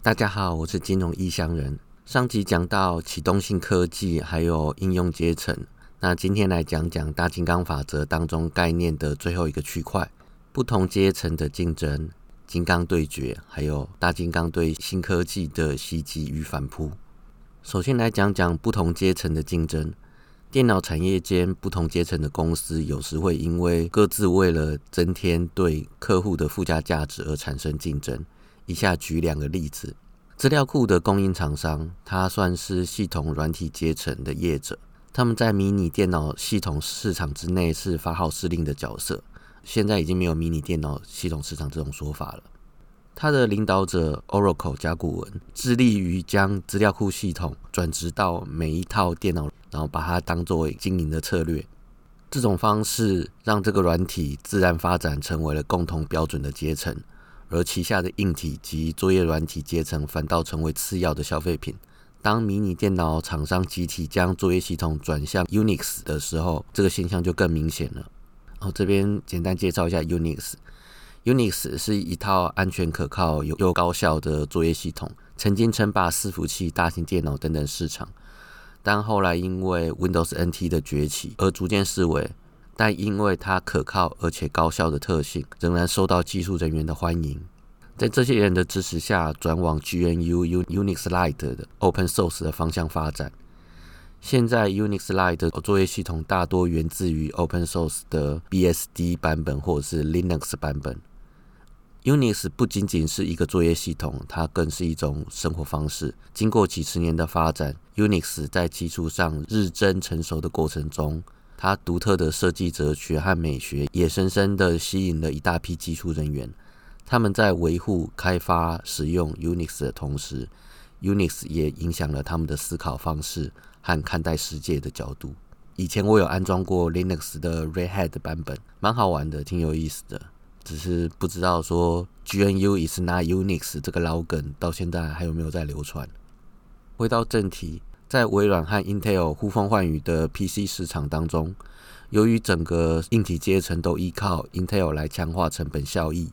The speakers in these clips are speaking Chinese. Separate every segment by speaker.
Speaker 1: 大家好，我是金融异乡人。上集讲到启动性科技还有应用阶层，那今天来讲讲大金刚法则当中概念的最后一个区块：不同阶层的竞争、金刚对决，还有大金刚对新科技的袭击与反扑。首先来讲讲不同阶层的竞争。电脑产业间不同阶层的公司，有时会因为各自为了增添对客户的附加价值而产生竞争。以下举两个例子：资料库的供应厂商，它算是系统软体阶层的业者，他们在迷你电脑系统市场之内是发号施令的角色。现在已经没有迷你电脑系统市场这种说法了。他的领导者 Oracle 甲骨文致力于将资料库系统转植到每一套电脑。然后把它当作为经营的策略，这种方式让这个软体自然发展成为了共同标准的阶层，而旗下的硬体及作业软体阶层反倒成为次要的消费品。当迷你电脑厂商集体将作业系统转向 Unix 的时候，这个现象就更明显了。哦，这边简单介绍一下 Unix。Unix 是一套安全可靠又又高效的作业系统，曾经称霸伺服器、大型电脑等等市场。但后来因为 Windows NT 的崛起而逐渐式微，但因为它可靠而且高效的特性，仍然受到技术人员的欢迎。在这些人的支持下，转往 GNU Unix Lite 的 Open Source 的方向发展。现在 Unix Lite 作业系统大多源自于 Open Source 的 BSD 版本或者是 Linux 版本。Unix 不仅仅是一个作业系统，它更是一种生活方式。经过几十年的发展，Unix 在技术上日臻成熟的过程中，它独特的设计哲学和美学也深深的吸引了一大批技术人员。他们在维护、开发、使用 Unix 的同时，Unix 也影响了他们的思考方式和看待世界的角度。以前我有安装过 Linux 的 Red Hat 版本，蛮好玩的，挺有意思的。只是不知道说 GNU is not Unix 这个老梗到现在还有没有在流传？回到正题，在微软和 Intel 呼风唤雨的 PC 市场当中，由于整个硬体阶层都依靠 Intel 来强化成本效益，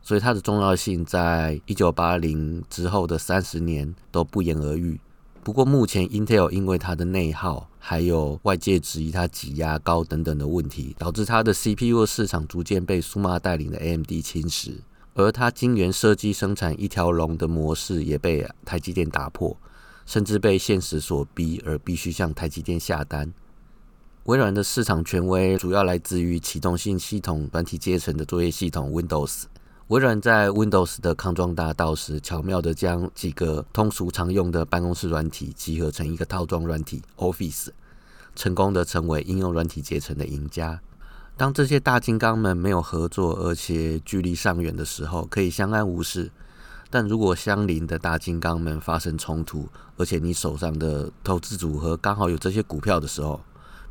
Speaker 1: 所以它的重要性在一九八零之后的三十年都不言而喻。不过目前 Intel 因为它的内耗，还有外界质疑它挤压高等等的问题，导致它的 CPU 市场逐渐被苏妈带领的 AMD 侵蚀，而它晶圆设计生产一条龙的模式也被台积电打破，甚至被现实所逼而必须向台积电下单。微软的市场权威主要来自于启动性系统软体阶层的作业系统 Windows。微软在 Windows 的康庄大道时，巧妙地将几个通俗常用的办公室软体集合成一个套装软体 Office，成功的成为应用软体阶层的赢家。当这些大金刚们没有合作，而且距离尚远的时候，可以相安无事；但如果相邻的大金刚们发生冲突，而且你手上的投资组合刚好有这些股票的时候，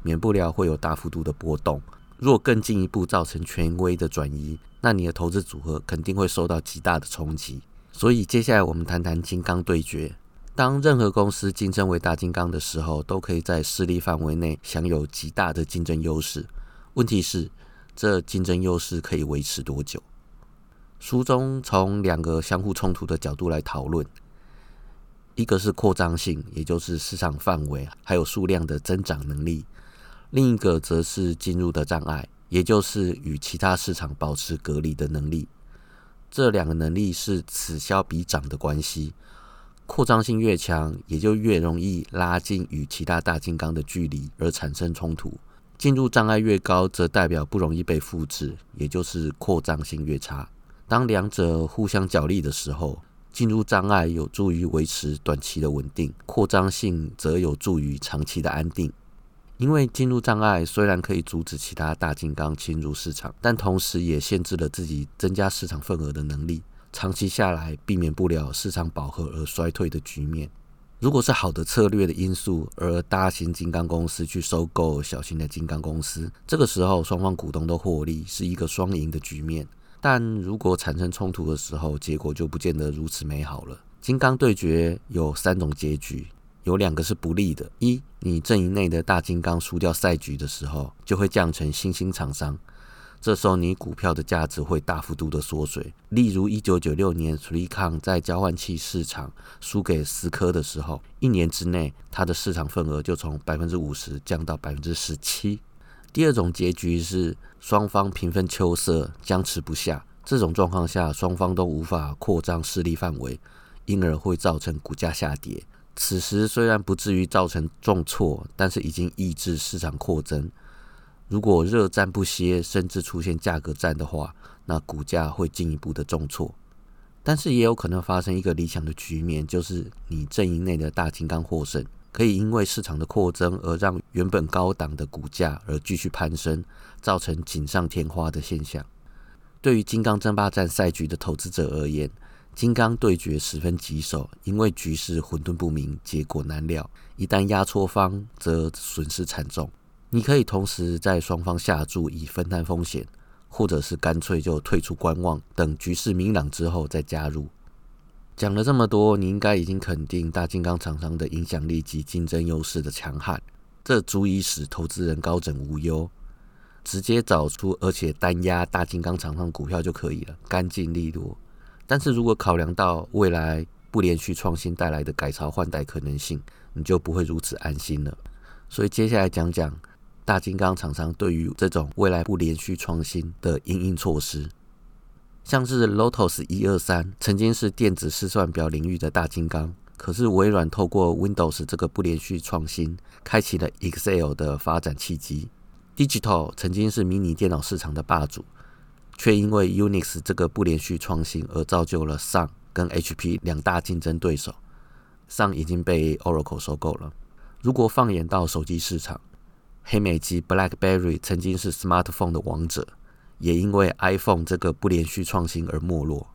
Speaker 1: 免不了会有大幅度的波动。若更进一步造成权威的转移，那你的投资组合肯定会受到极大的冲击。所以，接下来我们谈谈金刚对决。当任何公司竞争为大金刚的时候，都可以在势力范围内享有极大的竞争优势。问题是，这竞争优势可以维持多久？书中从两个相互冲突的角度来讨论：一个是扩张性，也就是市场范围还有数量的增长能力。另一个则是进入的障碍，也就是与其他市场保持隔离的能力。这两个能力是此消彼长的关系。扩张性越强，也就越容易拉近与其他大金刚的距离，而产生冲突。进入障碍越高，则代表不容易被复制，也就是扩张性越差。当两者互相角力的时候，进入障碍有助于维持短期的稳定，扩张性则有助于长期的安定。因为进入障碍虽然可以阻止其他大金刚侵入市场，但同时也限制了自己增加市场份额的能力。长期下来，避免不了市场饱和而衰退的局面。如果是好的策略的因素，而大型金刚公司去收购小型的金刚公司，这个时候双方股东都获利，是一个双赢的局面。但如果产生冲突的时候，结果就不见得如此美好了。金刚对决有三种结局。有两个是不利的：一，你阵营内的大金刚输掉赛局的时候，就会降成新兴厂商，这时候你股票的价值会大幅度的缩水。例如，一九九六年 s r i c o n 在交换器市场输给思科的时候，一年之内它的市场份额就从百分之五十降到百分之十七。第二种结局是双方平分秋色，僵持不下。这种状况下，双方都无法扩张势力范围，因而会造成股价下跌。此时虽然不至于造成重挫，但是已经抑制市场扩增。如果热战不歇，甚至出现价格战的话，那股价会进一步的重挫。但是也有可能发生一个理想的局面，就是你阵营内的大金刚获胜，可以因为市场的扩增而让原本高档的股价而继续攀升，造成锦上添花的现象。对于金刚争霸战赛局的投资者而言，金刚对决十分棘手，因为局势混沌不明，结果难料。一旦压错方，则损失惨重。你可以同时在双方下注以分担风险，或者是干脆就退出观望，等局势明朗之后再加入。讲了这么多，你应该已经肯定大金刚厂商的影响力及竞争优势的强悍，这足以使投资人高枕无忧，直接找出而且单压大金刚厂商股票就可以了，干净利落。但是如果考量到未来不连续创新带来的改朝换代可能性，你就不会如此安心了。所以接下来讲讲。大金刚厂商对于这种未来不连续创新的应应措施，像是 Lotus 一二三曾经是电子试算表领域的大金刚，可是微软透过 Windows 这个不连续创新，开启了 Excel 的发展契机。Digital 曾经是迷你电脑市场的霸主，却因为 Unix 这个不连续创新而造就了 Sun 跟 HP 两大竞争对手。Sun 已经被 Oracle 收购了。如果放眼到手机市场，黑莓机 BlackBerry 曾经是 smartphone 的王者，也因为 iPhone 这个不连续创新而没落。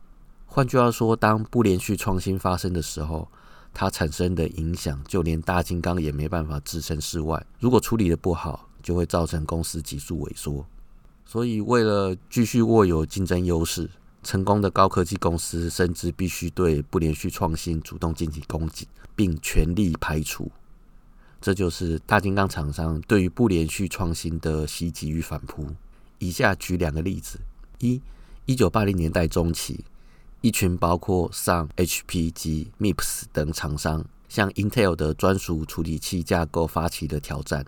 Speaker 1: 换句话说，当不连续创新发生的时候，它产生的影响，就连大金刚也没办法置身事外。如果处理的不好，就会造成公司急速萎缩。所以，为了继续握有竞争优势，成功的高科技公司甚至必须对不连续创新主动进行攻击，并全力排除。这就是大金刚厂商对于不连续创新的袭击与反扑。以下举两个例子：一，一九八零年代中期，一群包括上 HP 及 MIPS 等厂商向 Intel 的专属处理器架构发起的挑战。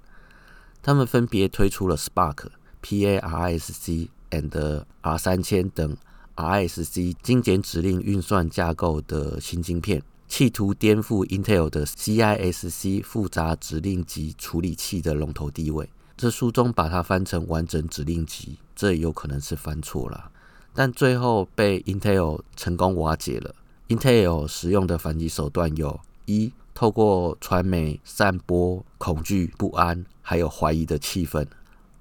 Speaker 1: 他们分别推出了 Spark、PARSC and R 三千等 RSC 精简指令运算架构的新晶片。企图颠覆 Intel 的 CISC 复杂指令集处理器的龙头地位。这书中把它翻成完整指令集，这有可能是翻错了，但最后被 Intel 成功瓦解了。Intel 使用的反击手段有：一、透过传媒散播恐惧、不安还有怀疑的气氛；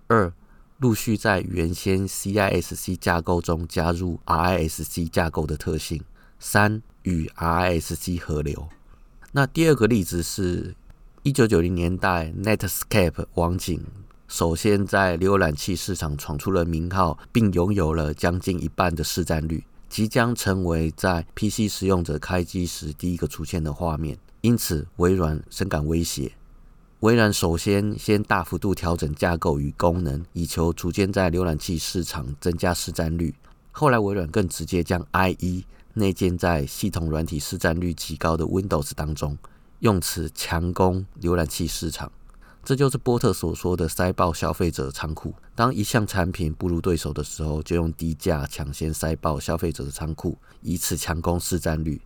Speaker 1: 二、陆续在原先 CISC 架构中加入 RISC 架构的特性；三。与 RISC 合流。那第二个例子是，一九九零年代，Netscape 网景首先在浏览器市场闯出了名号，并拥有了将近一半的市占率，即将成为在 PC 使用者开机时第一个出现的画面。因此，微软深感威胁。微软首先先大幅度调整架构与功能，以求逐渐在浏览器市场增加市占率。后来，微软更直接将 IE 内建在系统软体市占率极高的 Windows 当中，用此强攻浏览器市场。这就是波特所说的“塞爆消费者仓库”。当一项产品不如对手的时候，就用低价抢先塞爆消费者的仓库，以此强攻市占率。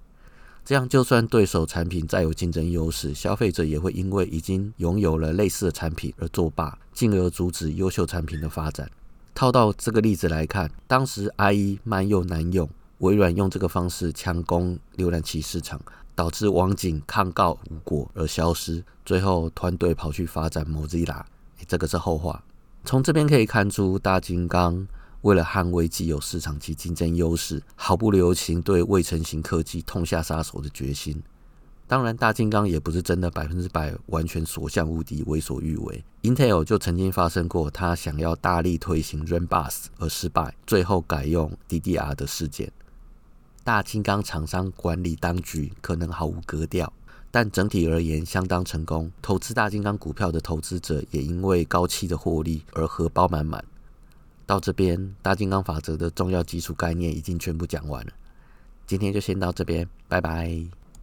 Speaker 1: 这样，就算对手产品再有竞争优势，消费者也会因为已经拥有了类似的产品而作罢，进而阻止优秀产品的发展。套到这个例子来看，当时 IE 慢又难用。微软用这个方式强攻浏览器市场，导致网景抗告无果而消失。最后团队跑去发展 Mozilla，这个是后话。从这边可以看出，大金刚为了捍卫既有市场及竞争优势，毫不留情对未成型科技痛下杀手的决心。当然，大金刚也不是真的百分之百完全所向无敌、为所欲为。Intel 就曾经发生过他想要大力推行 Run Bus 而失败，最后改用 DDR 的事件。大金刚厂商管理当局可能毫无格调，但整体而言相当成功。投资大金刚股票的投资者也因为高期的获利而荷包满满。到这边，大金刚法则的重要基础概念已经全部讲完了。今天就先到这边，拜拜。